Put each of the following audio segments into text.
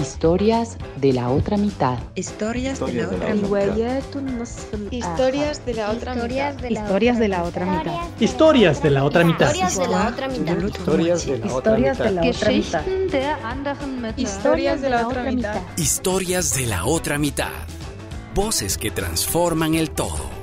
Historias de la otra mitad. Historias de la otra mitad. Historias de la otra mitad. Historias de la otra mitad. Historias de la otra mitad. Historias de la otra mitad. Historias de la otra mitad. Historias de la otra mitad. Historias de la otra mitad. Voces que transforman el todo.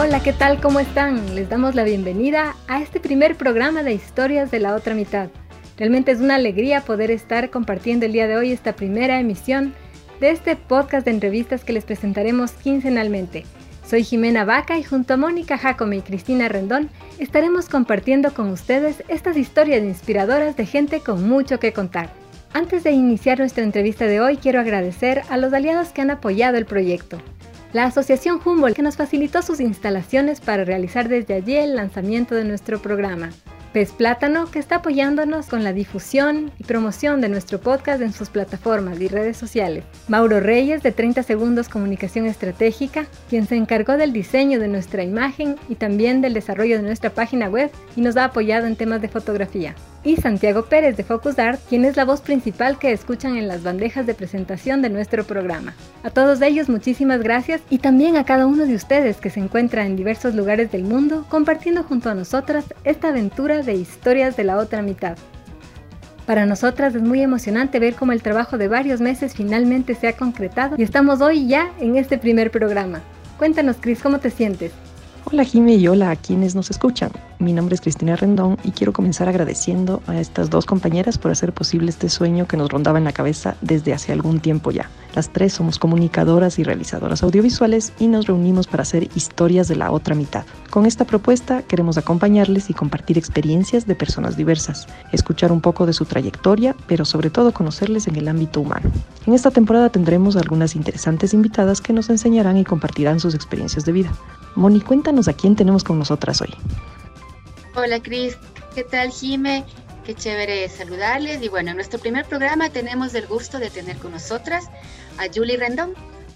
Hola, ¿qué tal? ¿Cómo están? Les damos la bienvenida a este primer programa de Historias de la otra mitad. Realmente es una alegría poder estar compartiendo el día de hoy esta primera emisión de este podcast de entrevistas que les presentaremos quincenalmente. Soy Jimena Vaca y junto a Mónica Jacome y Cristina Rendón estaremos compartiendo con ustedes estas historias inspiradoras de gente con mucho que contar. Antes de iniciar nuestra entrevista de hoy, quiero agradecer a los aliados que han apoyado el proyecto la Asociación Humboldt que nos facilitó sus instalaciones para realizar desde allí el lanzamiento de nuestro programa. Pez Plátano, que está apoyándonos con la difusión y promoción de nuestro podcast en sus plataformas y redes sociales. Mauro Reyes, de 30 Segundos Comunicación Estratégica, quien se encargó del diseño de nuestra imagen y también del desarrollo de nuestra página web y nos ha apoyado en temas de fotografía y Santiago Pérez de Focus Art, quien es la voz principal que escuchan en las bandejas de presentación de nuestro programa. A todos ellos muchísimas gracias y también a cada uno de ustedes que se encuentra en diversos lugares del mundo compartiendo junto a nosotras esta aventura de historias de la otra mitad. Para nosotras es muy emocionante ver cómo el trabajo de varios meses finalmente se ha concretado y estamos hoy ya en este primer programa. Cuéntanos, Cris, ¿cómo te sientes? Hola Jime y hola a quienes nos escuchan. Mi nombre es Cristina Rendón y quiero comenzar agradeciendo a estas dos compañeras por hacer posible este sueño que nos rondaba en la cabeza desde hace algún tiempo ya. Las tres somos comunicadoras y realizadoras audiovisuales y nos reunimos para hacer historias de la otra mitad. Con esta propuesta queremos acompañarles y compartir experiencias de personas diversas, escuchar un poco de su trayectoria, pero sobre todo conocerles en el ámbito humano. En esta temporada tendremos algunas interesantes invitadas que nos enseñarán y compartirán sus experiencias de vida. Moni, cuéntanos a quién tenemos con nosotras hoy. Hola Cris, ¿qué tal Jime? Qué chévere saludarles. Y bueno, en nuestro primer programa tenemos el gusto de tener con nosotras a Julie Rendón.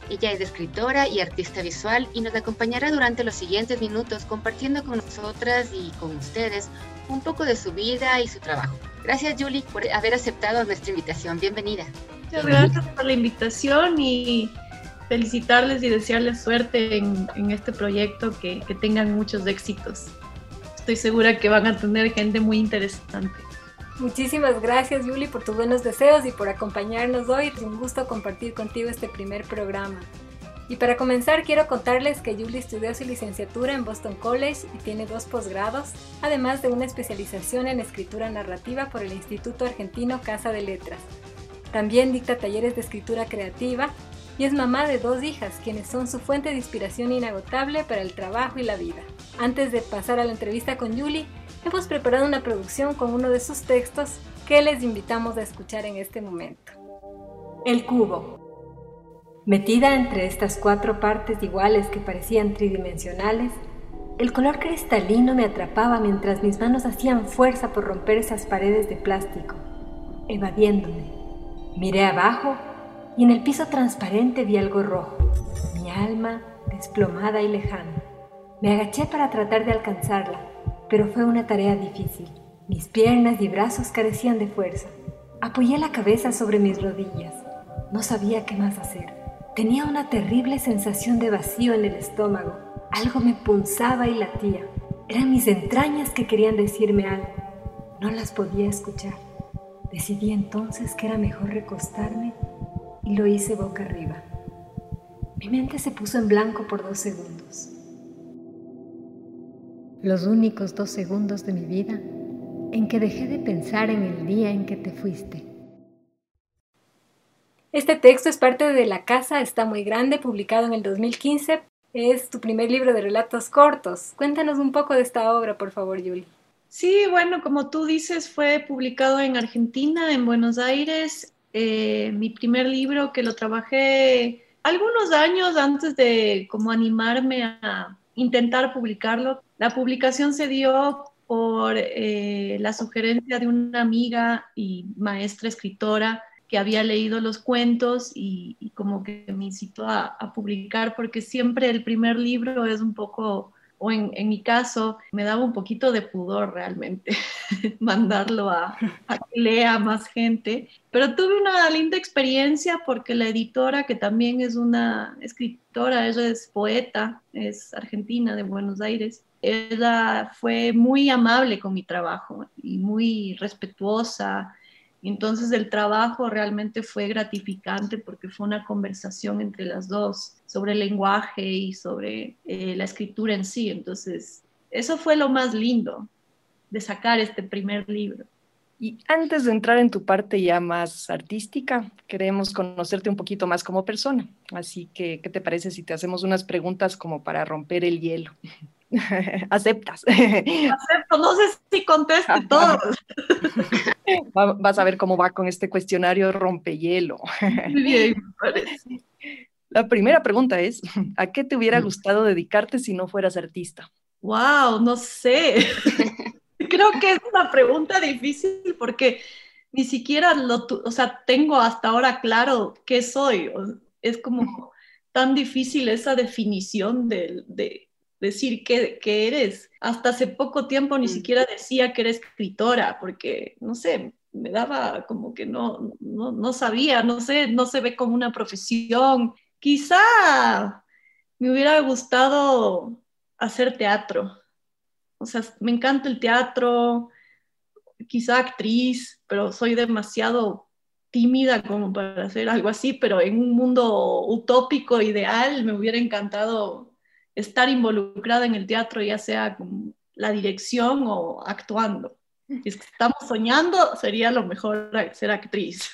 Ella es escritora y artista visual y nos acompañará durante los siguientes minutos compartiendo con nosotras y con ustedes un poco de su vida y su trabajo. Gracias Julie por haber aceptado nuestra invitación. Bienvenida. Muchas gracias por la invitación y felicitarles y desearles suerte en, este proyecto, que, que tengan muchos éxitos. Estoy segura que van a tener gente muy interesante. Muchísimas gracias, Yuli, por tus buenos deseos y por acompañarnos hoy. Es un gusto compartir contigo este primer programa. Y para comenzar, quiero contarles que Yuli estudió su licenciatura en Boston College y tiene dos posgrados, además de una especialización en escritura narrativa por el Instituto Argentino Casa de Letras. También dicta talleres de escritura creativa y es mamá de dos hijas, quienes son su fuente de inspiración inagotable para el trabajo y la vida. Antes de pasar a la entrevista con Julie, hemos preparado una producción con uno de sus textos que les invitamos a escuchar en este momento. El cubo. Metida entre estas cuatro partes iguales que parecían tridimensionales, el color cristalino me atrapaba mientras mis manos hacían fuerza por romper esas paredes de plástico, evadiéndome. Miré abajo y en el piso transparente vi algo rojo, mi alma desplomada y lejana. Me agaché para tratar de alcanzarla, pero fue una tarea difícil. Mis piernas y brazos carecían de fuerza. Apoyé la cabeza sobre mis rodillas. No sabía qué más hacer. Tenía una terrible sensación de vacío en el estómago. Algo me punzaba y latía. Eran mis entrañas que querían decirme algo. No las podía escuchar. Decidí entonces que era mejor recostarme y lo hice boca arriba. Mi mente se puso en blanco por dos segundos. Los únicos dos segundos de mi vida en que dejé de pensar en el día en que te fuiste. Este texto es parte de La Casa está muy grande, publicado en el 2015. Es tu primer libro de relatos cortos. Cuéntanos un poco de esta obra, por favor, Yuli. Sí, bueno, como tú dices, fue publicado en Argentina, en Buenos Aires, eh, mi primer libro que lo trabajé algunos años antes de como animarme a intentar publicarlo. La publicación se dio por eh, la sugerencia de una amiga y maestra escritora que había leído los cuentos y, como que me incitó a, publicar porque siempre el primer libro es un poco o en, mi caso, me daba un poquito de pudor realmente mandarlo a, a, que lea más gente. Pero tuve una linda experiencia porque la editora, que también es una escritora, ella es poeta, es argentina de Buenos Aires, ella fue muy amable con mi trabajo y muy respetuosa entonces el trabajo realmente fue gratificante porque fue una conversación entre las dos sobre el lenguaje y sobre eh, la escritura en sí. Entonces eso fue lo más lindo de sacar este primer libro. Y antes de entrar en tu parte ya más artística, queremos conocerte un poquito más como persona. Así que, ¿qué te parece si te hacemos unas preguntas como para romper el hielo? ¿Aceptas? Acepto, no sé si conteste todo. Vas a ver cómo va con este cuestionario rompehielo. Muy bien, me parece. La primera pregunta es, ¿a qué te hubiera gustado dedicarte si no fueras artista? Wow, no sé. creo que es una pregunta difícil porque ni siquiera lo, o sea, tengo hasta ahora claro qué soy. Es como tan difícil esa definición de, de decir qué, qué, eres. Hasta hace poco tiempo ni mm. siquiera decía que era escritora, porque, no sé, me daba como que no, no, no sabía, no sé, no se ve como una profesión. Quizá me hubiera gustado hacer teatro o sea, me encanta el teatro, quizá actriz, pero soy demasiado tímida como para hacer algo así, pero en un mundo utópico, ideal, me hubiera encantado estar involucrada en el teatro, ya sea con la dirección o actuando. Si estamos soñando, sería lo mejor ser actriz.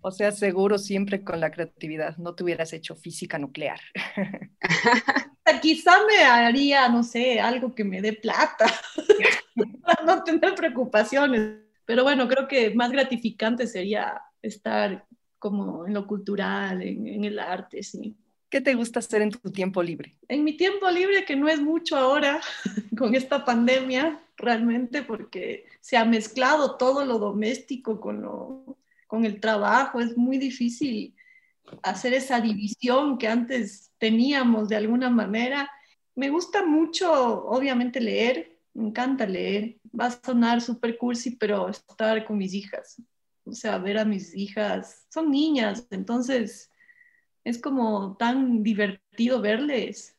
O sea, seguro siempre con la creatividad, no te hubieras hecho física nuclear. Quizá me haría, no sé, algo que me dé plata, para no tener preocupaciones. Pero bueno, creo que más gratificante sería estar como en lo cultural, en, el arte, sí. ¿Qué te gusta hacer en tu tiempo libre? En mi tiempo libre, que no es mucho ahora con esta pandemia, realmente, porque se ha mezclado todo lo doméstico con lo con el trabajo, es muy difícil hacer esa división que antes teníamos de alguna manera. Me gusta mucho, obviamente, leer, me encanta leer. Va a sonar súper cursi, pero estar con mis hijas, o sea, ver a mis hijas, son niñas, entonces es como tan divertido verles,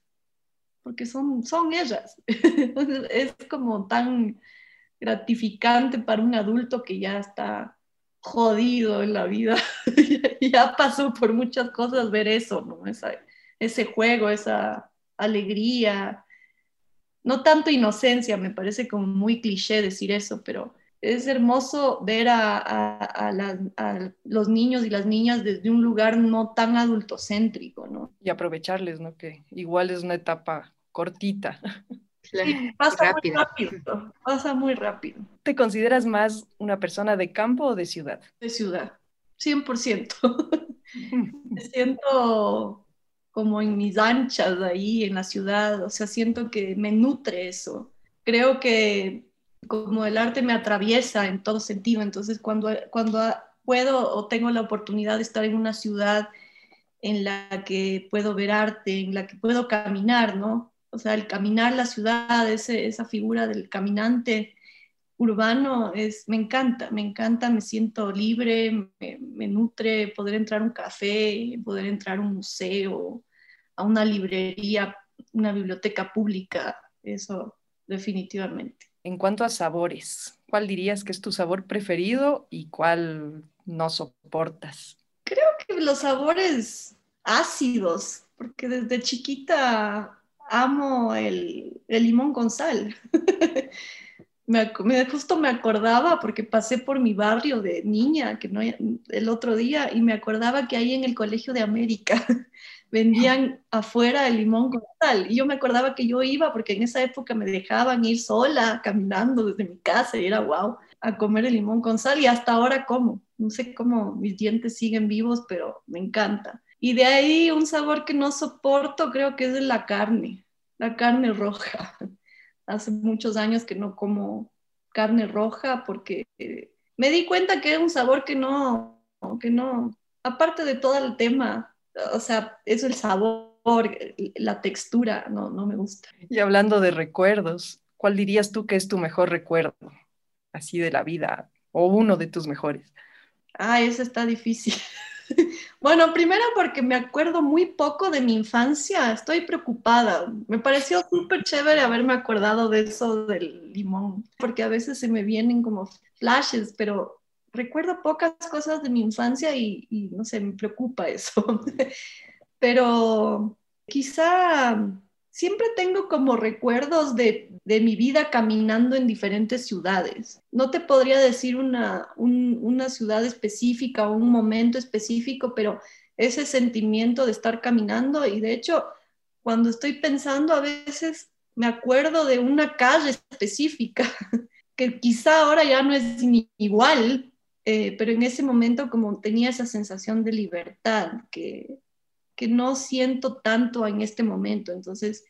porque son, son ellas. es como tan gratificante para un adulto que ya está jodido en la vida. ya pasó por muchas cosas ver eso, ¿no? ese juego, esa alegría. No tanto inocencia, me parece como muy cliché decir eso, pero es hermoso ver a, a, los niños y las niñas desde un lugar no tan adultocéntrico, ¿no? Y aprovecharles, ¿no? Que igual es una etapa cortita. pasa muy rápido, pasa muy rápido. ¿Te consideras más una persona de campo o de ciudad? De ciudad, 100%. Me siento como en mis anchas ahí en la ciudad, o sea, siento que me nutre eso. Creo que como el arte me atraviesa en todo sentido, entonces cuando, cuando puedo o tengo la oportunidad de estar en una ciudad en la que puedo ver arte, en la que puedo caminar, ¿no? o sea, el caminar la ciudad, esa figura del caminante urbano, es, me encanta, me encanta, me siento libre, me, nutre poder entrar a un café, poder entrar a un museo, a una librería, una biblioteca pública, eso definitivamente. En cuanto a sabores, ¿cuál dirías que es tu sabor preferido y cuál no soportas? Creo que los sabores ácidos, porque desde chiquita amo el, limón con sal. me, justo me acordaba porque pasé por mi barrio de niña que no, el otro día y me acordaba que ahí en el Colegio de América vendían afuera el limón con sal. Y yo me acordaba que yo iba porque en esa época me dejaban ir sola caminando desde mi casa y era wow a comer el limón con sal y hasta ahora como. No sé cómo mis dientes siguen vivos, pero me encanta. Y de ahí un sabor que no soporto creo que es de la carne, la carne roja. Hace muchos años que no como carne roja porque eh, me di cuenta que es un sabor que no, que no, aparte de todo el tema, o sea, es el sabor, la textura, no, no me gusta. Y hablando de recuerdos, ¿cuál dirías tú que es tu mejor recuerdo, así de la vida, o uno de tus mejores? Ah, eso está difícil. Bueno, primero porque me acuerdo muy poco de mi infancia, estoy preocupada. Me pareció súper chévere haberme acordado de eso del limón, porque a veces se me vienen como flashes, pero recuerdo pocas cosas de mi infancia y, no sé, me preocupa eso. Pero quizá siempre tengo como recuerdos de, mi vida caminando en diferentes ciudades. No te podría decir una, una ciudad específica o un momento específico, pero ese sentimiento de estar caminando y de hecho, cuando estoy pensando a veces me acuerdo de una calle específica que quizá ahora ya no es igual, eh, pero en ese momento como tenía esa sensación de libertad que, que no siento tanto en este momento. Entonces,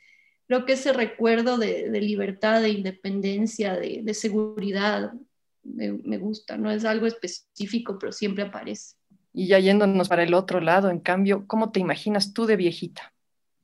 creo que ese recuerdo de, libertad, de independencia, de, seguridad, me, me, gusta. No es algo específico, pero siempre aparece. Y ya yéndonos para el otro lado, en cambio, ¿cómo te imaginas tú de viejita?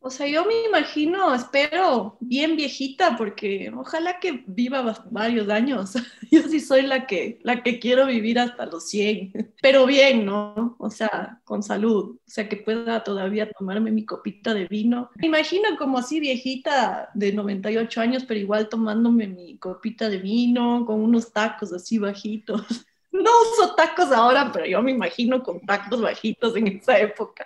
O sea, yo me imagino, espero, bien viejita, porque ojalá que viva varios años. Yo sí soy la que, la que quiero vivir hasta los 100, pero bien, ¿no? O sea, con salud, o sea, que pueda todavía tomarme mi copita de vino. Me imagino como así viejita de 98 años, pero igual tomándome mi copita de vino, con unos tacos así bajitos. No uso tacos ahora, pero yo me imagino con tacos bajitos en esa época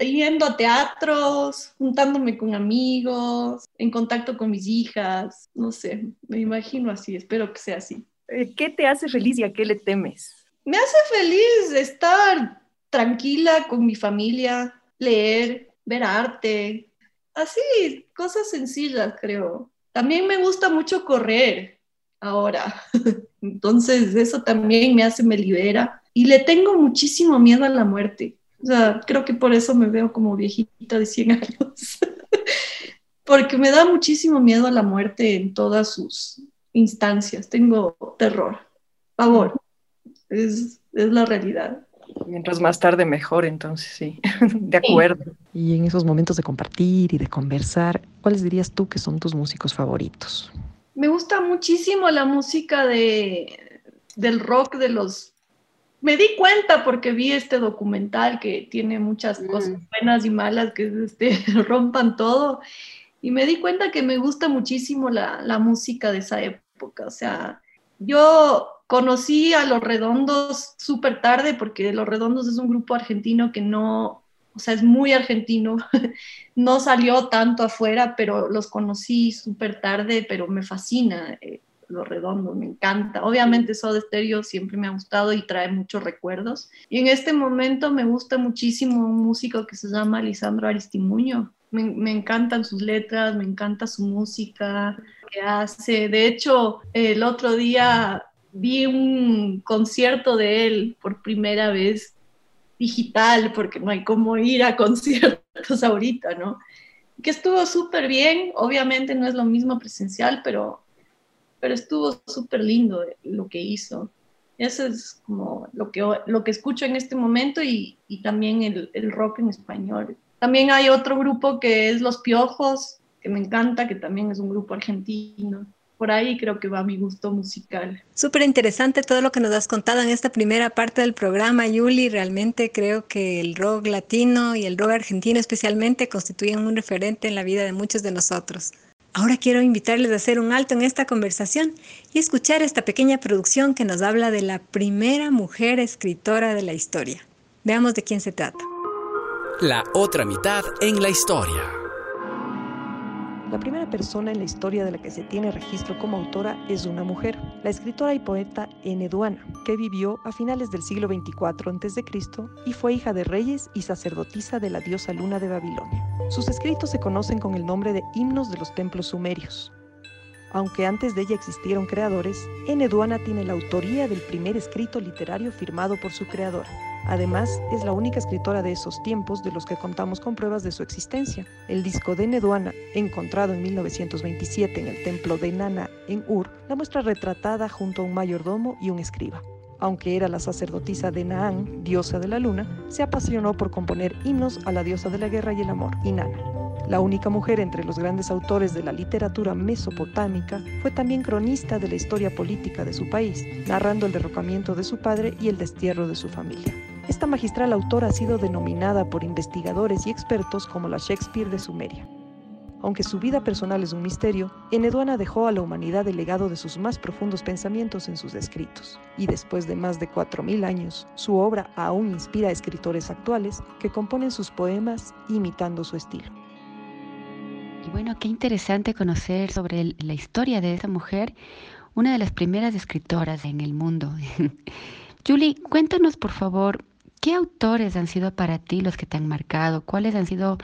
yendo a teatros, juntándome con amigos, en contacto con mis hijas, no sé, me imagino así, espero que sea así. Eh, ¿Qué te hace feliz y a qué le temes? Me hace feliz estar tranquila con mi familia, leer, ver arte, así, cosas sencillas, creo. También me gusta mucho correr ahora, entonces eso también me hace, me libera. Y le tengo muchísimo miedo a la muerte. O sea, creo que por eso me veo como viejita de 100 años. Porque me da muchísimo miedo a la muerte en todas sus instancias. Tengo terror, pavor. Es, es la realidad. Mientras más tarde mejor, entonces sí, de acuerdo. Y en esos momentos de compartir y de conversar, ¿cuáles dirías tú que son tus músicos favoritos? Me gusta muchísimo la música de, del rock de los me di cuenta porque vi este documental que tiene muchas cosas mm. buenas y malas que este, rompan todo. Y me di cuenta que me gusta muchísimo la, la música de esa época. O sea, yo conocí a Los Redondos súper tarde porque Los Redondos es un grupo argentino que no, o sea, es muy argentino, no salió tanto afuera, pero los conocí súper tarde, pero me fascina. Eh, lo redondo, me encanta. Obviamente Soda Stereo siempre me ha gustado y trae muchos recuerdos. Y en este momento me gusta muchísimo un músico que se llama Lisandro Aristimuño. Me, me encantan sus letras, me encanta su música que hace. De hecho, el otro día vi un concierto de él por primera vez digital, porque no hay como ir a conciertos ahorita, ¿no? Que estuvo súper bien, obviamente no es lo mismo presencial, pero pero estuvo súper lindo lo que hizo. Eso es como lo que, lo que escucho en este momento y, y también el, el, rock en español. También hay otro grupo que es Los Piojos, que me encanta, que también es un grupo argentino. Por ahí creo que va mi gusto musical. Súper interesante todo lo que nos has contado en esta primera parte del programa, Yuli. Realmente creo que el rock latino y el rock argentino especialmente constituyen un referente en la vida de muchos de nosotros. Ahora quiero invitarles a hacer un alto en esta conversación y escuchar esta pequeña producción que nos habla de la primera mujer escritora de la historia. Veamos de quién se trata. La otra mitad en la historia. La primera persona en la historia de la que se tiene registro como autora es una mujer, la escritora y poeta Eneduana, que vivió a finales del siglo XXIV a.C. y fue hija de reyes y sacerdotisa de la diosa Luna de Babilonia. Sus escritos se conocen con el nombre de himnos de los templos sumerios. Aunque antes de ella existieron creadores, Eneduana tiene la autoría del primer escrito literario firmado por su creadora. Además, es la única escritora de esos tiempos de los que contamos con pruebas de su existencia. El disco de Neduana, encontrado en 1927 en el templo de Nana en Ur, la muestra retratada junto a un mayordomo y un escriba. aunque era la sacerdotisa de Naán, diosa de la luna, se apasionó por componer himnos a la diosa de la guerra y el amor, Inanna. La única mujer entre los grandes autores de la literatura mesopotámica, fue también cronista de la historia política de su país, narrando el derrocamiento de su padre y el destierro de su familia. Esta magistral autora ha sido denominada por investigadores y expertos como la Shakespeare de Sumeria. Aunque su vida personal es un misterio, Eneduana dejó a la humanidad el legado de sus más profundos pensamientos en sus escritos, y después de más de 4.000 años, su obra aún inspira a escritores actuales que componen sus poemas imitando su estilo. Y bueno, qué interesante conocer sobre la historia de esa mujer, una de las primeras escritoras en el mundo. Julie, cuéntanos por favor, ¿qué autores han sido para ti los que te han marcado? ¿Cuáles han sido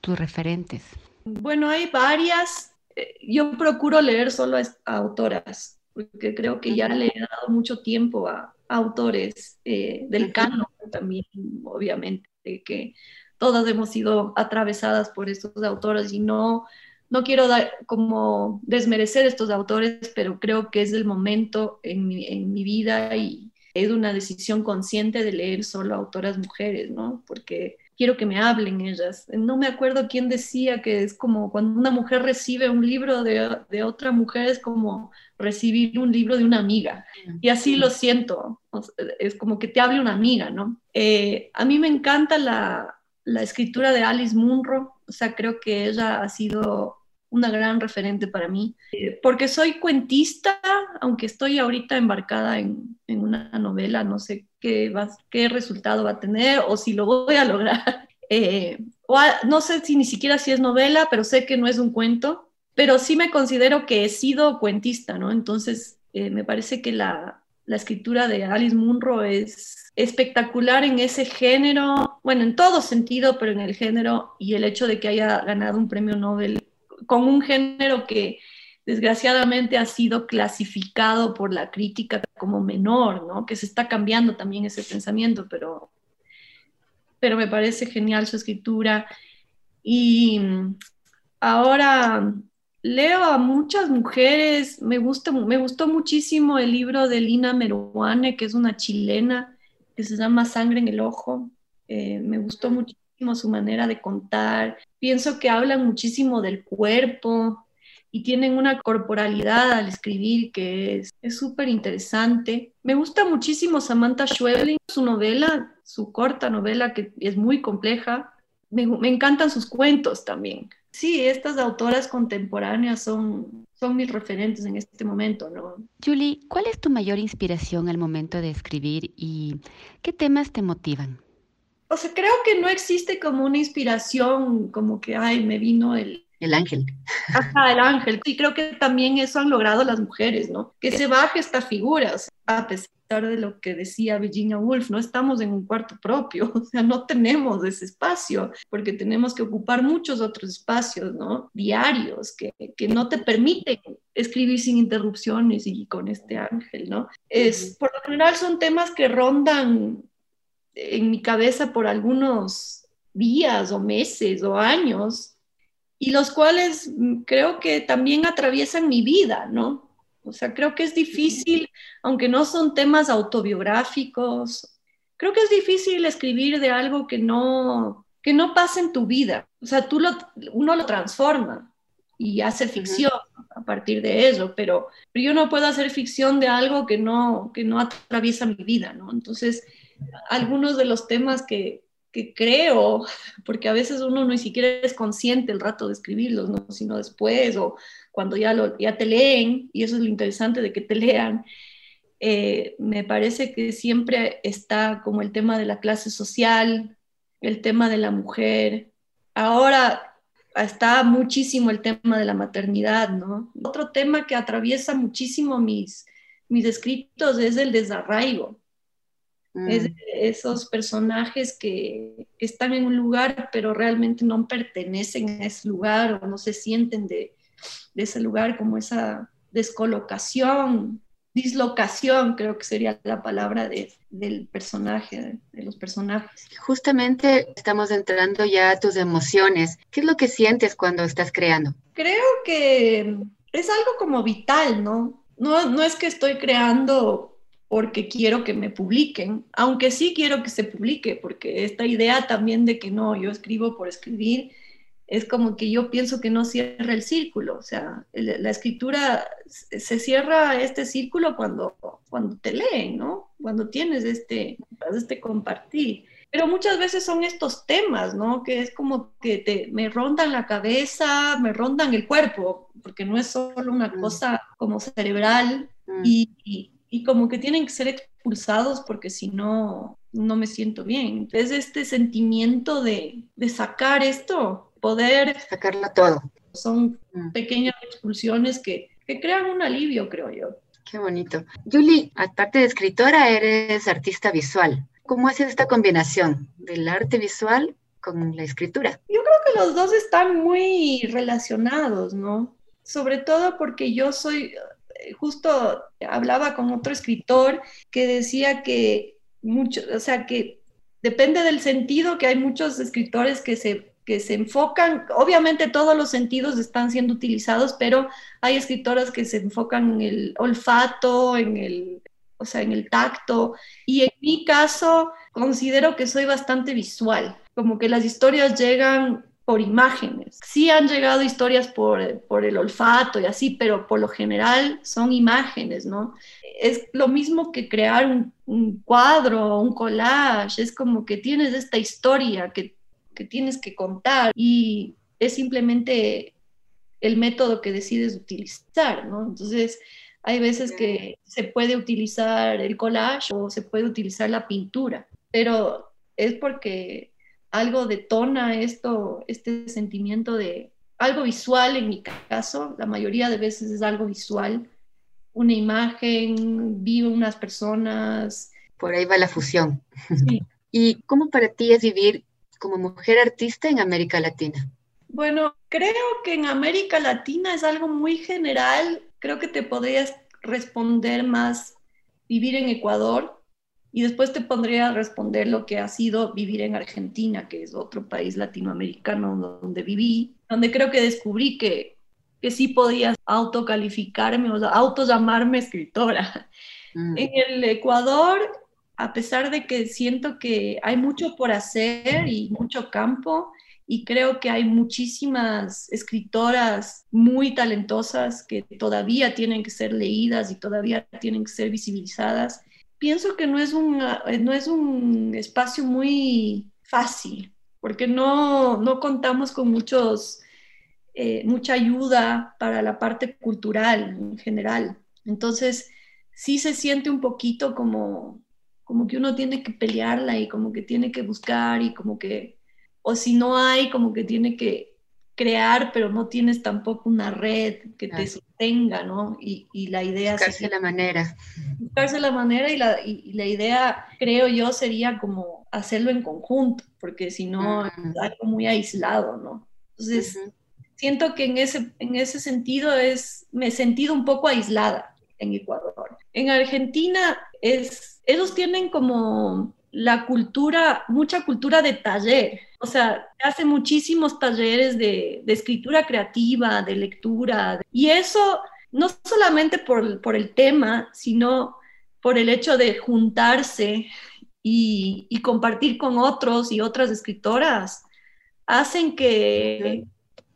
tus referentes? Bueno, hay varias. Eh, yo procuro leer solo a, autoras, porque creo que ya le he dado mucho tiempo a, autores eh, del canon también, obviamente, que todas hemos sido atravesadas por estos autores y no, no quiero dar, como desmerecer estos autores, pero creo que es el momento en mi, en mi vida y es una decisión consciente de leer solo autoras mujeres, ¿no? Porque quiero que me hablen ellas. No me acuerdo quién decía que es como cuando una mujer recibe un libro de, de otra mujer, es como recibir un libro de una amiga. Y así lo siento, es como que te hable una amiga, ¿no? Eh, a mí me encanta la, la escritura de Alice Munro, o sea, creo que ella ha sido una gran referente para mí, eh, porque soy cuentista, aunque estoy ahorita embarcada en, en una novela, no sé qué, qué resultado va a tener o si lo voy a lograr. Eh, o no sé si ni siquiera si es novela, pero sé que no es un cuento, pero sí me considero que he sido cuentista, ¿no? Entonces, eh, me parece que la, la escritura de Alice Munro es espectacular en ese género, bueno, en todo sentido, pero en el género y el hecho de que haya ganado un premio Nobel con un género que desgraciadamente ha sido clasificado por la crítica como menor, ¿no? Que se está cambiando también ese pensamiento, pero, pero me parece genial su escritura. Y ahora leo a muchas mujeres, me, gusta, me gustó muchísimo el libro de Lina Meruane, que es una chilena, que se llama Sangre en el Ojo. Eh, me gustó muchísimo su manera de contar. Pienso que hablan muchísimo del cuerpo, y tienen una corporalidad al escribir que es súper interesante. Me gusta muchísimo Samantha Schweblin, su novela, su corta novela que es muy compleja. Me, me, encantan sus cuentos también. Sí, estas autoras contemporáneas son, son mis referentes en este momento, ¿no? Julie, ¿cuál es tu mayor inspiración al momento de escribir y qué temas te motivan? O sea, creo que no existe como una inspiración, como que, ay, me vino el, el ángel. Ajá, el ángel. Sí, creo que también eso han logrado las mujeres, ¿no? Que se baje esta figura, a pesar de lo que decía Virginia Woolf, no estamos en un cuarto propio, o sea, no tenemos ese espacio, porque tenemos que ocupar muchos otros espacios, ¿no? Diarios, que, que no te permiten escribir sin interrupciones y con este ángel, ¿no? Es, por lo general son temas que rondan en mi cabeza por algunos días o meses o años y los cuales mm, creo que también atraviesan mi vida, ¿no? O sea, creo que es difícil, aunque no son temas autobiográficos, creo que es difícil escribir de algo que no, que no pasa en tu vida. O sea, tú lo, uno lo transforma y hace ficción a partir de eso, pero, pero, yo no puedo hacer ficción de algo que no, que no atraviesa mi vida, ¿no? Entonces, algunos de los temas que, que creo, porque a veces uno ni siquiera es consciente el rato de escribirlos, ¿no? sino después o cuando ya, lo, ya te leen, y eso es lo interesante de que te lean, eh, me parece que siempre está como el tema de la clase social, el tema de la mujer. Ahora está muchísimo el tema de la maternidad, ¿no? Otro tema que atraviesa muchísimo mis, mis escritos es el desarraigo. Es mm. esos personajes que, están en un lugar pero realmente no pertenecen a ese lugar o no se sienten de, ese lugar como esa descolocación, dislocación, creo que sería la palabra del personaje, de, los personajes. Justamente estamos entrando ya a tus emociones. ¿Qué es lo que sientes cuando estás creando? Creo que es algo como vital, ¿no? No, no es que estoy creando porque quiero que me publiquen, aunque sí quiero que se publique, porque esta idea también de que no, yo escribo por escribir, es como que yo pienso que no cierra el círculo, o sea, la escritura se cierra este círculo cuando, cuando te leen, ¿no? Cuando tienes este, este compartir. Pero muchas veces son estos temas, ¿no? Que es como que te, me rondan la cabeza, me rondan el cuerpo, porque no es solo una mm. cosa como cerebral mm. y, y, como que tienen que ser expulsados porque si no, no me siento bien. Es este sentimiento de, de sacar esto, poder... Sacarla todo. Son mm. pequeñas expulsiones que, que crean un alivio, creo yo. Qué bonito. Julie, aparte de escritora, eres artista visual. ¿Cómo haces esta combinación del arte visual con la escritura? Yo creo que los dos están muy relacionados, ¿no? Sobre todo porque yo soy, justo hablaba con otro escritor que decía que mucho, o sea, que depende del sentido, que hay muchos escritores que se, que se enfocan, obviamente todos los sentidos están siendo utilizados, pero hay escritoras que se enfocan en el olfato, en el o sea, en el tacto. Y en mi caso, considero que soy bastante visual, como que las historias llegan por imágenes. Sí han llegado historias por, por el olfato y así, pero por lo general son imágenes, ¿no? Es lo mismo que crear un, un cuadro, un collage, es como que tienes esta historia que, que tienes que contar y es simplemente el método que decides utilizar, ¿no? Entonces, hay veces que se puede utilizar el collage o se puede utilizar la pintura, pero es porque algo detona esto, este sentimiento de algo visual en mi caso, la mayoría de veces es algo visual, una imagen, vivo unas personas. Por ahí va la fusión. ¿Y cómo para ti es vivir como mujer artista en América Latina? Bueno, creo que en América Latina es algo muy general creo que te podrías responder más vivir en Ecuador y después te pondría a responder lo que ha sido vivir en Argentina, que es otro país latinoamericano donde viví, donde creo que descubrí que, que sí podía autocalificarme o auto llamarme escritora. Mm. En el Ecuador, a pesar de que siento que hay mucho por hacer y mucho campo, y creo que hay muchísimas escritoras muy talentosas que todavía tienen que ser leídas y todavía tienen que ser visibilizadas. Pienso que no es un, no es un espacio muy fácil, porque no, no contamos con muchos, eh, mucha ayuda para la parte cultural en general. Entonces, sí se siente un poquito como, como que uno tiene que pelearla y como que tiene que buscar y como que o si no hay, como que tiene que crear, pero no tienes tampoco una red que te sostenga, ¿no? Y, y la idea... Buscarse la manera. Buscarse la manera y la, y, la, idea, creo yo, sería como hacerlo en conjunto, porque si no, es algo muy aislado, ¿no? Entonces, siento que en ese, en ese sentido es, me he sentido un poco aislada en Ecuador. En Argentina es, ellos tienen como la cultura, mucha cultura de taller. O sea, hace muchísimos talleres de, escritura creativa, de lectura. Y eso no solamente por, por, el tema, sino por el hecho de juntarse y, y compartir con otros y otras escritoras, hacen que,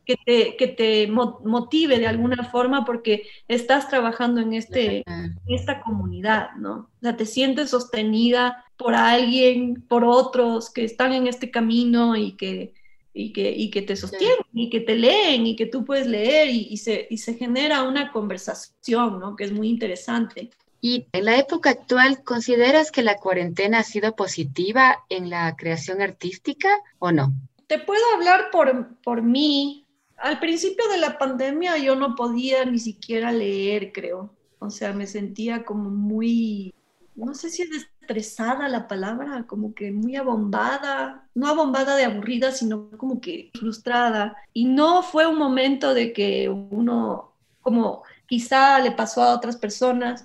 que te, que te motive de alguna forma porque estás trabajando en, este, esta comunidad, ¿no? O sea, te sientes sostenida por alguien, por otros que están en este camino y que, y que, y que te sostienen y que te leen y que tú puedes leer y, y, se, y se genera una conversación, ¿no? Que es muy interesante. Y en la época actual, ¿consideras que la cuarentena ha sido positiva en la creación artística o no? Te puedo hablar por, por mí, al principio de la pandemia yo no podía ni siquiera leer, creo. O sea, me sentía como muy, no sé si es estresada la palabra, como que muy abombada, no abombada de aburrida, sino como que frustrada. Y no fue un momento de que uno, como quizá le pasó a otras personas,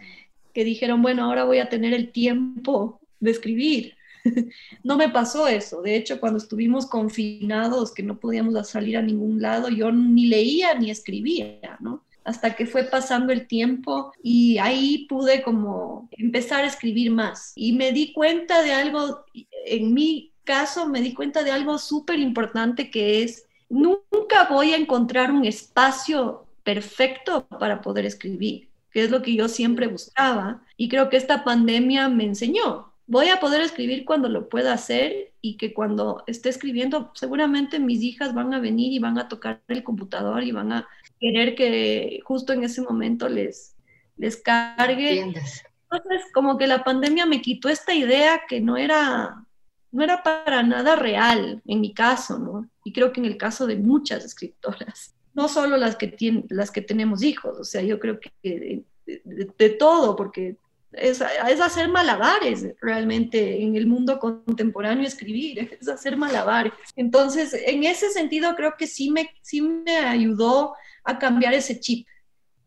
que dijeron, bueno, ahora voy a tener el tiempo de escribir. no me pasó eso. De hecho, cuando estuvimos confinados, que no podíamos salir a ningún lado, yo ni leía ni escribía, ¿no? hasta que fue pasando el tiempo y ahí pude como empezar a escribir más. Y me di cuenta de algo, en mi caso me di cuenta de algo súper importante que es, nunca voy a encontrar un espacio perfecto para poder escribir, que es lo que yo siempre buscaba. Y creo que esta pandemia me enseñó. Voy a poder escribir cuando lo pueda hacer y que cuando esté escribiendo, seguramente mis hijas van a venir y van a tocar el computador y van a querer que justo en ese momento les, les cargue. Entonces, como que la pandemia me quitó esta idea que no era, no era para nada real, en mi caso, ¿no? Y creo que en el caso de muchas escritoras, no solo las que, tienen, las que tenemos hijos, o sea, yo creo que de, de todo, porque es, es, hacer malabares realmente en el mundo contemporáneo, escribir, es hacer malabares. Entonces, en ese sentido, creo que sí me, sí me ayudó a cambiar ese chip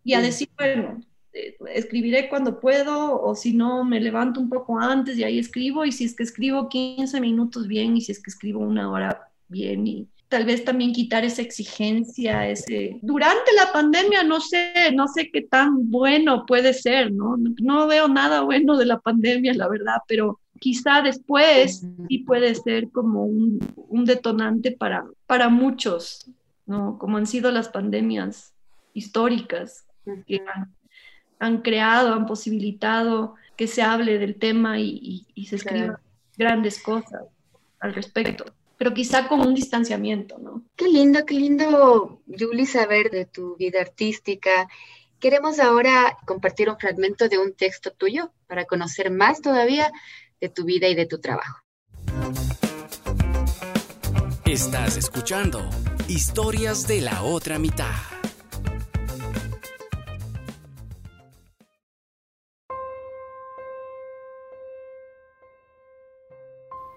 y a decir, bueno, eh, escribiré cuando puedo o si no, me levanto un poco antes y ahí escribo y si es que escribo 15 minutos bien y si es que escribo una hora bien y tal vez también quitar esa exigencia, ese... Durante la pandemia no sé, no sé qué tan bueno puede ser, ¿no? No veo nada bueno de la pandemia, la verdad, pero quizá después sí puede ser como un, un detonante para, para muchos, ¿no? Como han sido las pandemias históricas que han, creado, han posibilitado que se hable del tema y, se escriban grandes cosas al respecto pero quizá con un distanciamiento, ¿no? Qué lindo, qué lindo, Julie, saber de tu vida artística. Queremos ahora compartir un fragmento de un texto tuyo para conocer más todavía de tu vida y de tu trabajo. Estás escuchando Historias de la otra mitad.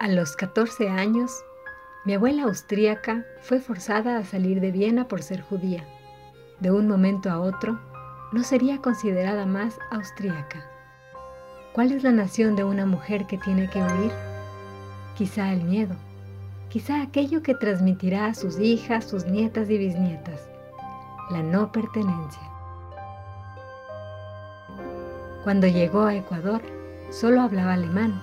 A los 14 años, mi abuela austríaca fue forzada a salir de Viena por ser judía. De un momento a otro, no sería considerada más austríaca. ¿Cuál es la nación de una mujer que tiene que huir? Quizá el miedo, quizá aquello que transmitirá a sus hijas, sus nietas y bisnietas, la no pertenencia. Cuando llegó a Ecuador, solo hablaba alemán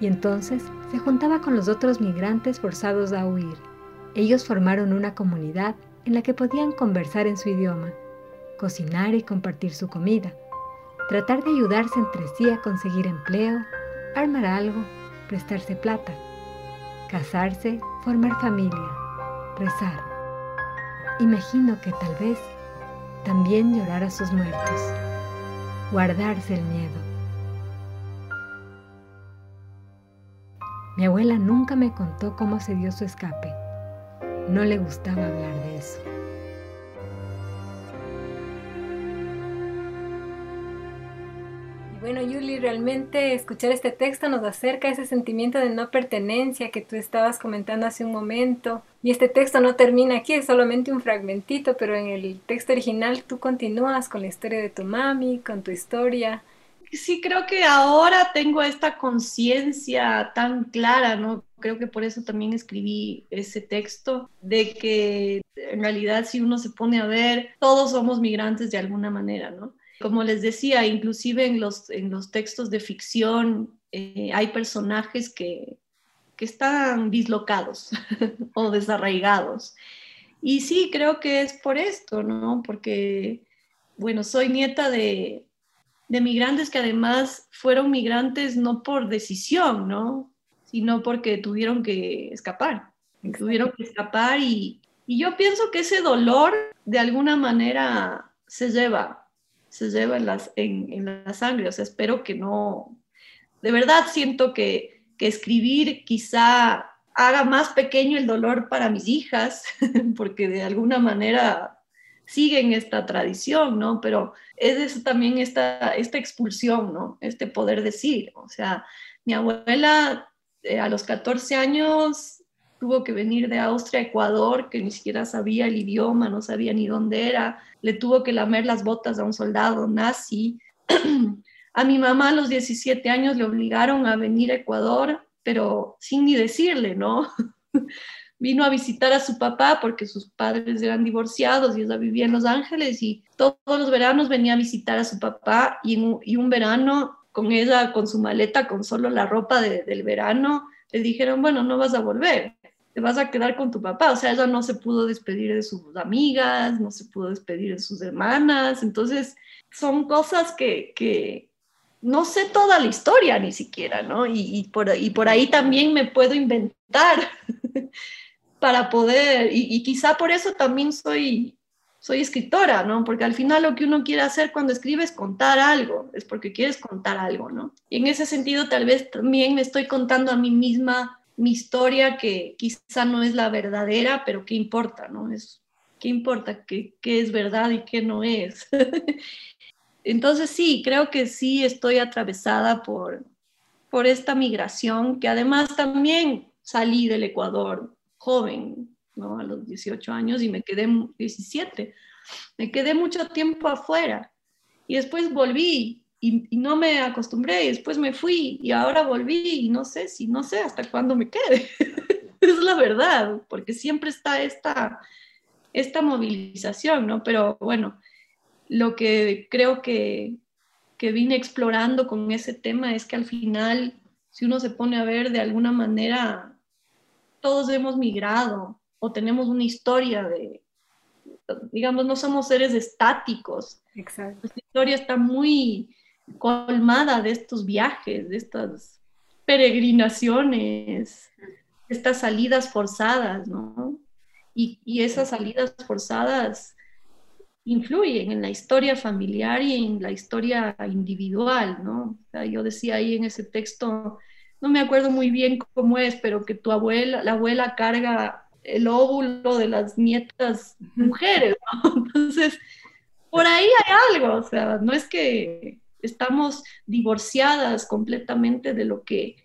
y entonces se juntaba con los otros migrantes forzados a huir. Ellos formaron una comunidad en la que podían conversar en su idioma, cocinar y compartir su comida, tratar de ayudarse entre sí a conseguir empleo, armar algo, prestarse plata, casarse, formar familia, rezar. Imagino que tal vez también llorar a sus muertos, guardarse el miedo. Mi abuela nunca me contó cómo se dio su escape. No le gustaba hablar de eso. Y bueno, Yuli, realmente escuchar este texto nos acerca a ese sentimiento de no pertenencia que tú estabas comentando hace un momento. Y este texto no termina aquí, es solamente un fragmentito, pero en el texto original tú continúas con la historia de tu mami, con tu historia, sí creo que ahora tengo esta conciencia tan clara, ¿no? Creo que por eso también escribí ese texto, de que en realidad si uno se pone a ver, todos somos migrantes de alguna manera, ¿no? Como les decía, inclusive en los, en los textos de ficción eh, hay personajes que, que están dislocados o desarraigados. Y sí, creo que es por esto, ¿no? Porque, bueno, soy nieta de, de migrantes que además fueron migrantes no por decisión, ¿no? Sino porque tuvieron que escapar. Tuvieron que escapar y, yo pienso que ese dolor de alguna manera se lleva, se lleva en, las, en, la sangre. O sea, espero que no. De verdad siento que, que escribir quizá haga más pequeño el dolor para mis hijas, porque de alguna manera siguen esta tradición, ¿no? Pero es eso también esta, esta expulsión, ¿no? Este poder decir, o sea, mi abuela eh, a los 14 años tuvo que venir de Austria a Ecuador, que ni siquiera sabía el idioma, no sabía ni dónde era, le tuvo que lamer las botas a un soldado nazi. a mi mamá a los 17 años le obligaron a venir a Ecuador, pero sin ni decirle, ¿no? vino a visitar a su papá porque sus padres eran divorciados y ella vivía en Los Ángeles y todos los veranos venía a visitar a su papá y, un verano con ella, con su maleta, con solo la ropa del verano, le dijeron, bueno, no vas a volver, te vas a quedar con tu papá. O sea, ella no se pudo despedir de sus amigas, no se pudo despedir de sus hermanas. Entonces, son cosas que, que no sé toda la historia ni siquiera, ¿no? Y, por, y por ahí también me puedo inventar para poder, y, quizá por eso también soy, soy escritora, ¿no? Porque al final lo que uno quiere hacer cuando escribe es contar algo, es porque quieres contar algo, ¿no? Y en ese sentido tal vez también me estoy contando a mí misma mi historia que quizá no es la verdadera, pero qué importa, ¿no? Es, ¿Qué importa qué, qué es verdad y qué no es? Entonces sí, creo que sí estoy atravesada por, por esta migración, que además también salí del Ecuador joven, ¿no? A los 18 años y me quedé 17. Me quedé mucho tiempo afuera y después volví y, no me acostumbré y después me fui y ahora volví y no sé si, no sé hasta cuándo me quede. es la verdad, porque siempre está esta, esta movilización, ¿no? Pero bueno, lo que creo que, que vine explorando con ese tema es que al final, si uno se pone a ver de alguna manera, todos hemos migrado o tenemos una historia de, digamos, no somos seres estáticos. Exacto. Nuestra historia está muy colmada de estos viajes, de estas peregrinaciones, estas salidas forzadas, ¿no? Y, y esas salidas forzadas influyen en la historia familiar y en la historia individual, ¿no? yo decía ahí en ese texto, no me acuerdo muy bien cómo es, pero que tu abuela, la abuela carga el óvulo de las nietas mujeres, ¿no? Entonces, por ahí hay algo, o sea, no es que estamos divorciadas completamente de lo que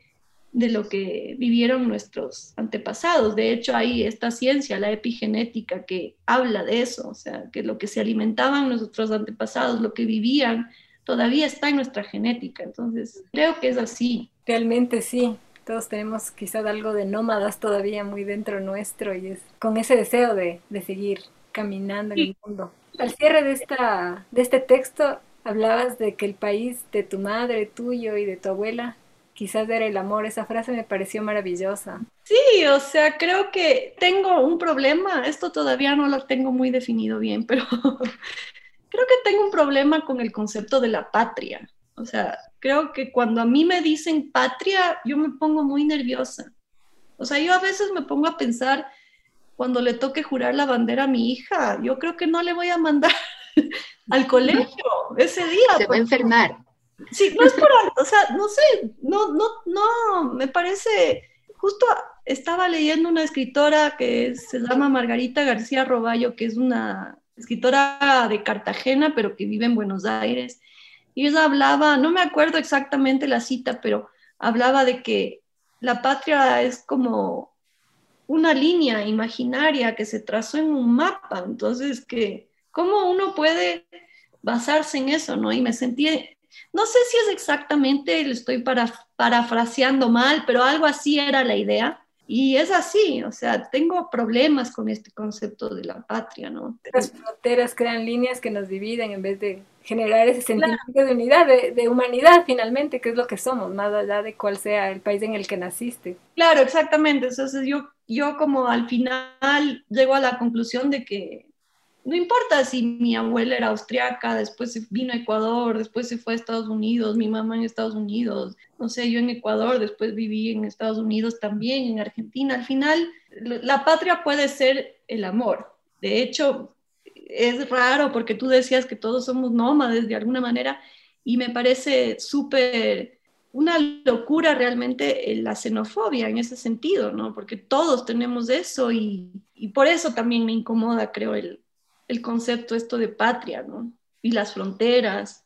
de lo que vivieron nuestros antepasados. De hecho, hay esta ciencia, la epigenética, que habla de eso, o sea, que lo que se alimentaban nuestros antepasados, lo que vivían, todavía está en nuestra genética. Entonces, creo que es así. Realmente sí. Todos tenemos quizás algo de nómadas todavía muy dentro nuestro y es con ese deseo de, de seguir caminando en el mundo. Al cierre de, esta, de este texto hablabas de que el país de tu madre, tuyo y de tu abuela quizás era el amor. Esa frase me pareció maravillosa. Sí, o sea, creo que tengo un problema. Esto todavía no lo tengo muy definido bien, pero creo que tengo un problema con el concepto de la patria. O sea, creo que cuando a mí me dicen patria, yo me pongo muy nerviosa. O sea, yo a veces me pongo a pensar, cuando le toque jurar la bandera a mi hija, yo creo que no le voy a mandar al colegio ese día. Se va a enfermar. Sí, no es por o sea, no sé, no, no, no, me parece, justo estaba leyendo una escritora que se llama Margarita García Roballo, que es una escritora de Cartagena, pero que vive en Buenos Aires, y ella hablaba, no me acuerdo exactamente la cita, pero hablaba de que la patria es como una línea imaginaria que se trazó en un mapa, entonces que, ¿cómo uno puede basarse en eso, no? Y me sentí no sé si es exactamente, lo estoy para, parafraseando mal, pero algo así era la idea. Y es así, o sea, tengo problemas con este concepto de la patria, ¿no? Las fronteras crean líneas que nos dividen en vez de generar ese sentimiento de unidad, de, humanidad finalmente, que es lo que somos, más allá de cuál sea el país en el que naciste. Claro, exactamente. Entonces yo, yo como al final llego a la conclusión de que no importa si mi abuela era austriaca, después vino a Ecuador, después se fue a Estados Unidos, mi mamá en Estados Unidos, no sé, yo en Ecuador, después viví en Estados Unidos también, en Argentina. Al final, la patria puede ser el amor. De hecho, es raro porque tú decías que todos somos nómades de alguna manera y me parece súper una locura realmente la xenofobia en ese sentido, ¿no? Porque todos tenemos eso y, y por eso también me incomoda, creo, el, el concepto esto de patria, ¿no? Y las fronteras,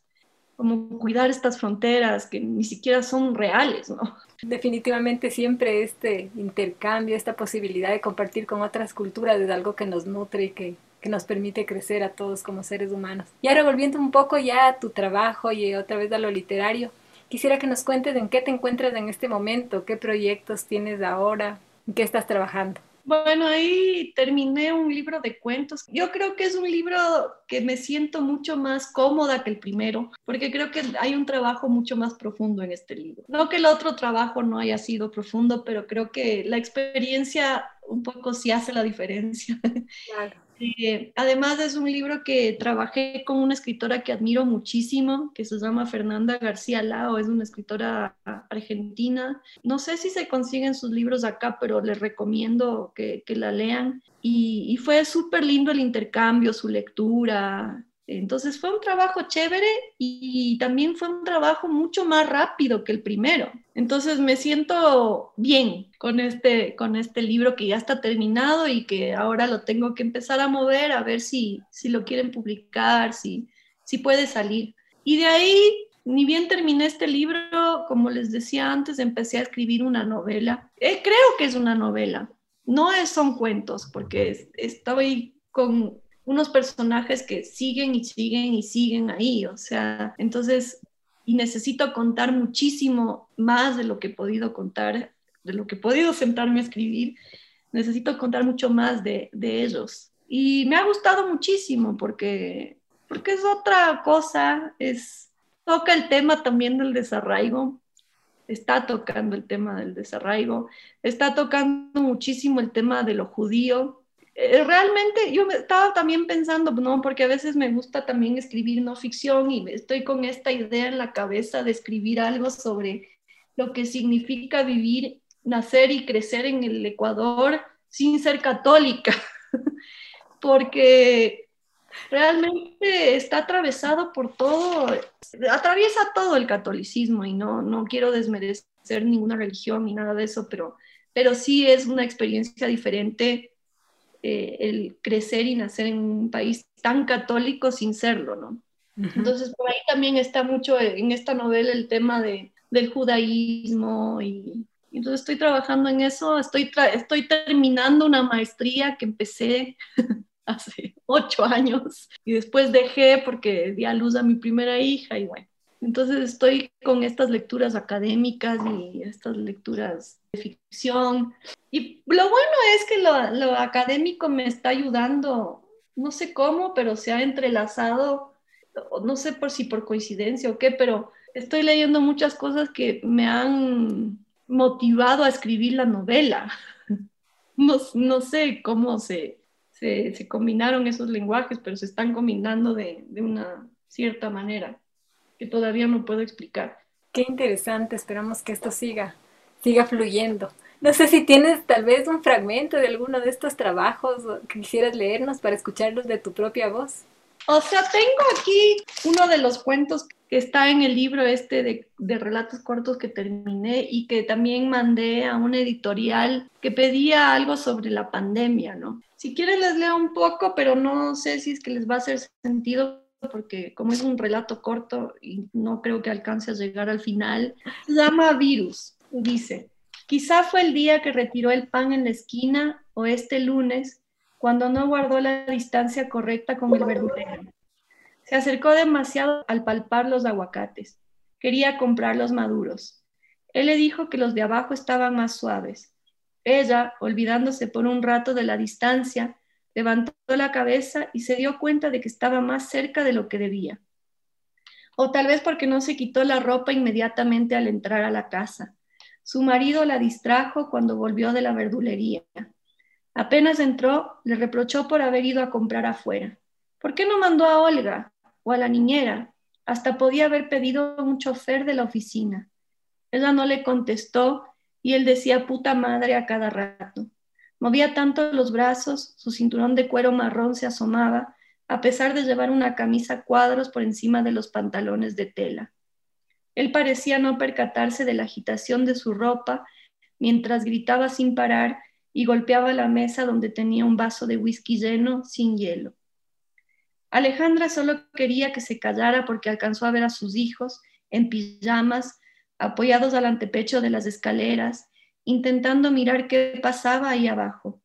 como cuidar estas fronteras que ni siquiera son reales, ¿no? Definitivamente siempre este intercambio, esta posibilidad de compartir con otras culturas es algo que nos nutre y que, que nos permite crecer a todos como seres humanos. Y ahora volviendo un poco ya a tu trabajo y otra vez a lo literario, quisiera que nos cuentes en qué te encuentras en este momento, qué proyectos tienes ahora, en qué estás trabajando. Bueno, ahí terminé un libro de cuentos. Yo creo que es un libro que me siento mucho más cómoda que el primero, porque creo que hay un trabajo mucho más profundo en este libro. No que el otro trabajo no haya sido profundo, pero creo que la experiencia un poco sí hace la diferencia. Claro. Eh, además es un libro que trabajé con una escritora que admiro muchísimo, que se llama Fernanda García Lao, es una escritora argentina. No sé si se consiguen sus libros acá, pero les recomiendo que, que la lean. Y, y fue súper lindo el intercambio, su lectura, entonces fue un trabajo chévere y también fue un trabajo mucho más rápido que el primero. Entonces me siento bien con este, con este libro que ya está terminado y que ahora lo tengo que empezar a mover a ver si, si lo quieren publicar, si, si puede salir. Y de ahí, ni bien terminé este libro, como les decía antes, empecé a escribir una novela. Eh, creo que es una novela. No es, son cuentos, porque estoy con unos personajes que siguen y siguen y siguen ahí, o sea, entonces, y necesito contar muchísimo más de lo que he podido contar, de lo que he podido sentarme a escribir, necesito contar mucho más de, de ellos. Y me ha gustado muchísimo porque, porque es otra cosa, es, toca el tema también del desarraigo, está tocando el tema del desarraigo, está tocando muchísimo el tema de lo judío, realmente yo estaba también pensando, ¿no? Porque a veces me gusta también escribir no ficción y estoy con esta idea en la cabeza de escribir algo sobre lo que significa vivir, nacer y crecer en el Ecuador sin ser católica, porque realmente está atravesado por todo, atraviesa todo el catolicismo y no, no quiero desmerecer ninguna religión ni nada de eso, pero, pero sí es una experiencia diferente eh, el crecer y nacer en un país tan católico sin serlo, ¿no? Entonces, por ahí también está mucho en esta novela el tema de, del judaísmo y, entonces estoy trabajando en eso, estoy, estoy terminando una maestría que empecé hace ocho años y después dejé porque di a luz a mi primera hija y bueno, entonces estoy con estas lecturas académicas y estas lecturas ficción. Y lo bueno es que lo, académico me está ayudando, no sé cómo, pero se ha entrelazado, no sé por si por coincidencia o qué, pero estoy leyendo muchas cosas que me han motivado a escribir la novela. No, sé cómo se, se, combinaron esos lenguajes, pero se están combinando de, de una cierta manera que todavía no puedo explicar. Qué interesante, esperamos que esto siga, siga fluyendo. No sé si tienes tal vez un fragmento de alguno de estos trabajos que quisieras leernos para escucharlos de tu propia voz. O sea, tengo aquí uno de los cuentos que está en el libro este de, de, relatos cortos que terminé y que también mandé a una editorial que pedía algo sobre la pandemia, ¿no? Si quieren les leo un poco, pero no sé si es que les va a hacer sentido porque como es un relato corto y no creo que alcance a llegar al final, se llama Virus. Dice, quizá fue el día que retiró el pan en la esquina o este lunes cuando no guardó la distancia correcta con el verdulero. Se acercó demasiado al palpar los aguacates. Quería comprarlos maduros. Él le dijo que los de abajo estaban más suaves. Ella, olvidándose por un rato de la distancia, levantó la cabeza y se dio cuenta de que estaba más cerca de lo que debía. O tal vez porque no se quitó la ropa inmediatamente al entrar a la casa. Su marido la distrajo cuando volvió de la verdulería. Apenas entró, le reprochó por haber ido a comprar afuera. ¿Por qué no mandó a Olga o a la niñera? Hasta podía haber pedido un chofer de la oficina. Ella no le contestó y él decía puta madre a cada rato. Movía tanto los brazos, su cinturón de cuero marrón se asomaba, a pesar de llevar una camisa cuadros por encima de los pantalones de tela. Él parecía no percatarse de la agitación de su ropa mientras gritaba sin parar y golpeaba la mesa donde tenía un vaso de whisky lleno sin hielo. Alejandra solo quería que se callara porque alcanzó a ver a sus hijos en pijamas, apoyados al antepecho de las escaleras, intentando mirar qué pasaba ahí abajo.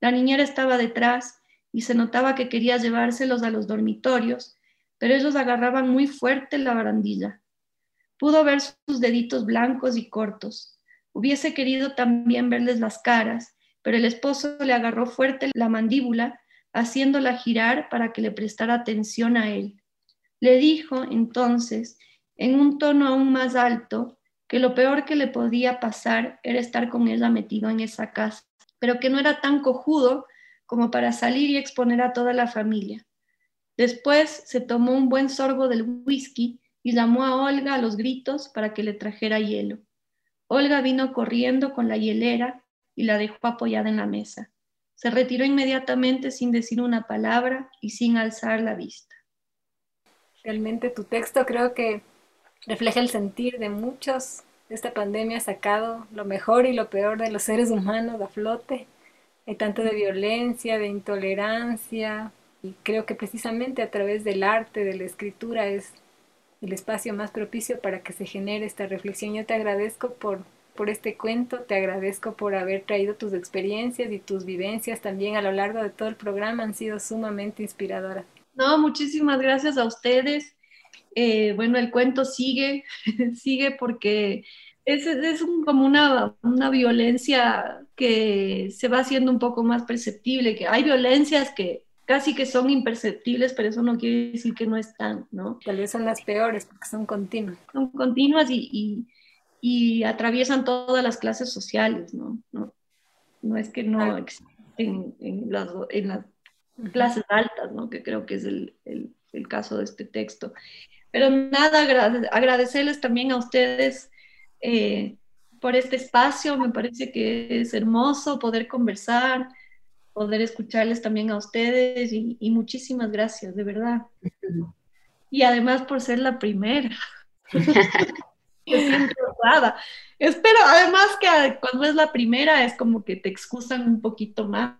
La niñera estaba detrás y se notaba que quería llevárselos a los dormitorios, pero ellos agarraban muy fuerte la barandilla. Pudo ver sus deditos blancos y cortos. Hubiese querido también verles las caras, pero el esposo le agarró fuerte la mandíbula, haciéndola girar para que le prestara atención a él. Le dijo entonces, en un tono aún más alto, que lo peor que le podía pasar era estar con ella metido en esa casa, pero que no era tan cojudo como para salir y exponer a toda la familia. Después se tomó un buen sorbo del whisky y llamó a Olga a los gritos para que le trajera hielo. Olga vino corriendo con la hielera y la dejó apoyada en la mesa. Se retiró inmediatamente sin decir una palabra y sin alzar la vista. Realmente tu texto creo que refleja el sentir de muchos. Esta pandemia ha sacado lo mejor y lo peor de los seres humanos a flote. Hay tanto de violencia, de intolerancia, y creo que precisamente a través del arte, de la escritura, es el espacio más propicio para que se genere esta reflexión. Yo te agradezco por, por este cuento, te agradezco por haber traído tus experiencias y tus vivencias también a lo largo de todo el programa, han sido sumamente inspiradoras. No, muchísimas gracias a ustedes. Eh, bueno, el cuento sigue, sigue porque es, es como una, una violencia que se va haciendo un poco más perceptible, que hay violencias que casi que son imperceptibles, pero eso no quiere decir que no están, ¿no? Tal vez son las peores porque son continuas. Son continuas y, y, y atraviesan todas las clases sociales, ¿no? No, no es que no existen en las, en las clases altas, ¿no? Que creo que es el, el, el caso de este texto. Pero nada, agradecerles también a ustedes eh, por este espacio, me parece que es hermoso poder conversar, poder escucharles también a ustedes y, muchísimas gracias, de verdad. Y además por ser la primera. Espero además que cuando es la primera es como que te excusan un poquito más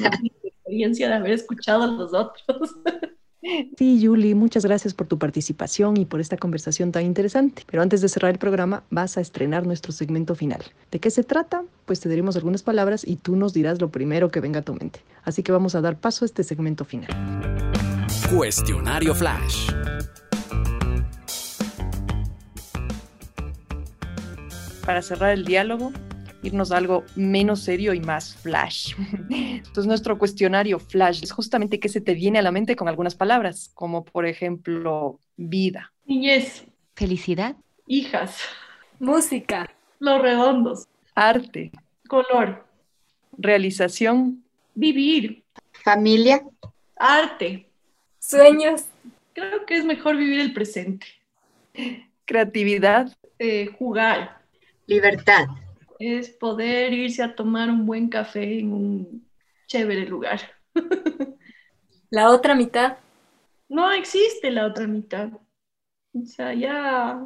la experiencia de haber escuchado a los otros. Sí, Julie, muchas gracias por tu participación y por esta conversación tan interesante. Pero antes de cerrar el programa, vas a estrenar nuestro segmento final. ¿De qué se trata? Pues te daremos algunas palabras y tú nos dirás lo primero que venga a tu mente. Así que vamos a dar paso a este segmento final. Cuestionario Flash. Para cerrar el diálogo, irnos a algo menos serio y más flash. Entonces, nuestro cuestionario flash es justamente qué se te viene a la mente con algunas palabras, como por ejemplo, vida. Niñez. Felicidad. Hijas. Música. Los redondos. Arte. Color. Realización. Vivir. Familia. Arte. Sueños. Creo que es mejor vivir el presente. Creatividad. Eh, jugar. Libertad es poder irse a tomar un buen café en un chévere lugar. La otra mitad. No existe la otra mitad. O sea, ya,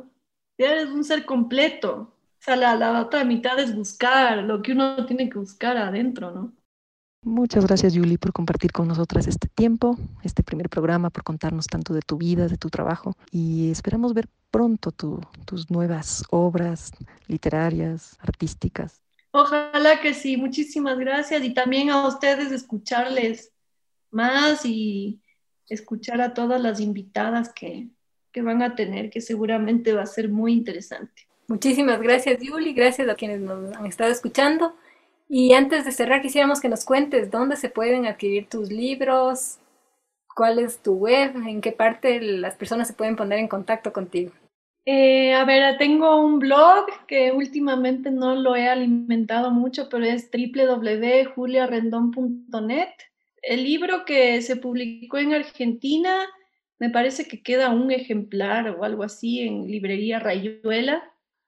ya eres un ser completo. O sea, la, la otra mitad es buscar lo que uno tiene que buscar adentro, ¿no? Muchas gracias, Julie, por compartir con nosotras este tiempo, este primer programa, por contarnos tanto de tu vida, de tu trabajo. Y esperamos ver pronto tus nuevas obras literarias, artísticas. Ojalá que sí, muchísimas gracias. Y también a ustedes escucharles más y escuchar a todas las invitadas que, que van a tener, que seguramente va a ser muy interesante. Muchísimas gracias, Julie. Gracias a quienes nos han estado escuchando. Y antes de cerrar, quisiéramos que nos cuentes dónde se pueden adquirir tus libros, cuál es tu web, en qué parte las personas se pueden poner en contacto contigo. Eh, a ver, tengo un blog que últimamente no lo he alimentado mucho, pero es www.juliarendon.net. El libro que se publicó en Argentina, me parece que queda un ejemplar o algo así en librería Rayuela.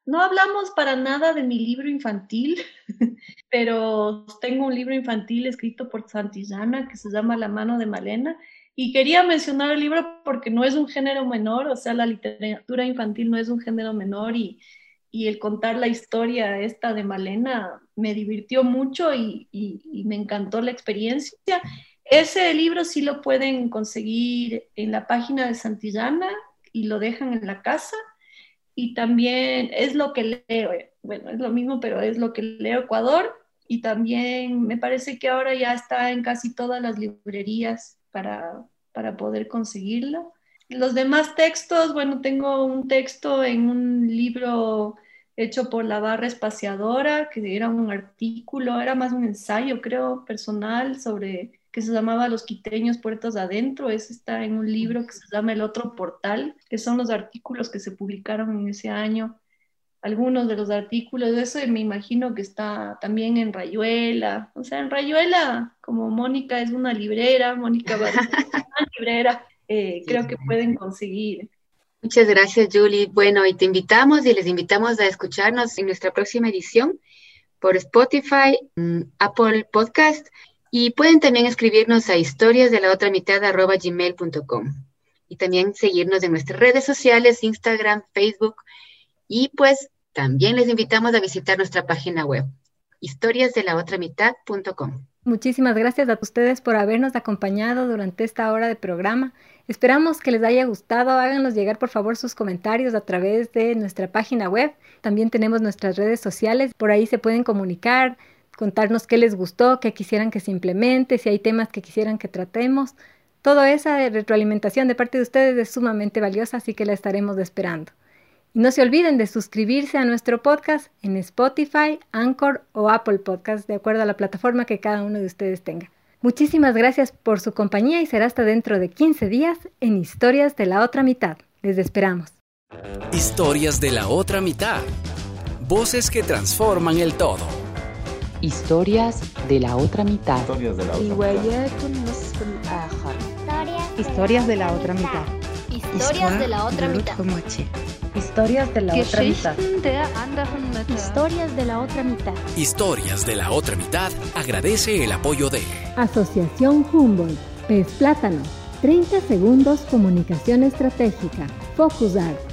No hablamos para nada de mi libro infantil, pero tengo un libro infantil escrito por Santillana que se llama La mano de Malena. Y quería mencionar el libro porque no es un género menor, o sea, la literatura infantil no es un género menor y, y el contar la historia esta de Malena me divirtió mucho y, y, me encantó la experiencia. Ese libro sí lo pueden conseguir en la página de Santillana y lo dejan en la casa. Y también es lo que leo, eh, bueno, es lo mismo, pero es lo que leo Ecuador. Y también me parece que ahora ya está en casi todas las librerías para, para poder conseguirlo. Los demás textos, bueno, tengo un texto en un libro hecho por la barra espaciadora, que era un artículo, era más un ensayo, creo, personal sobre que se llamaba Los quiteños puertos adentro. Ese está en un libro que se llama El otro portal, que son los artículos que se publicaron en ese año. Algunos de los artículos de eso me imagino que está también en Rayuela. O sea, en Rayuela, como Mónica es una librera, Mónica va es una librera, eh, creo que pueden conseguir. Muchas gracias, Julie. Bueno, y te invitamos y les invitamos a escucharnos en nuestra próxima edición por Spotify, mm, Apple Podcast y pueden también escribirnos a historias de la otra mitad gmail.com y también seguirnos en nuestras redes sociales, Instagram, Facebook y pues también les invitamos a visitar nuestra página web, historiasdelaotramitad.com. Muchísimas gracias a ustedes por habernos acompañado durante esta hora de programa. Esperamos que les haya gustado. Háganos llegar por favor sus comentarios a través de nuestra página web. También tenemos nuestras redes sociales. Por ahí se pueden comunicar, contarnos qué les gustó, qué quisieran que se si hay temas que quisieran que tratemos. Toda esa retroalimentación de parte de ustedes es sumamente valiosa, así que la estaremos esperando. Y no se olviden de suscribirse a nuestro podcast en Spotify, Anchor o Apple Podcast, de acuerdo a la plataforma que cada uno de ustedes tenga. Muchísimas gracias por su compañía y será hasta dentro de 15 días en Historias de la otra mitad. Les esperamos. Historias de la otra mitad. Voces que transforman el todo. Historias de la otra mitad. Historias de la otra mitad. Historias de la otra mitad. Historias de la otra mitad. Historias de la otra mitad. Historias de la otra mitad. Historias de la otra mitad agradece el apoyo de Asociación Humboldt, Pez Plátano, 30 segundos comunicación estratégica, Focus Art,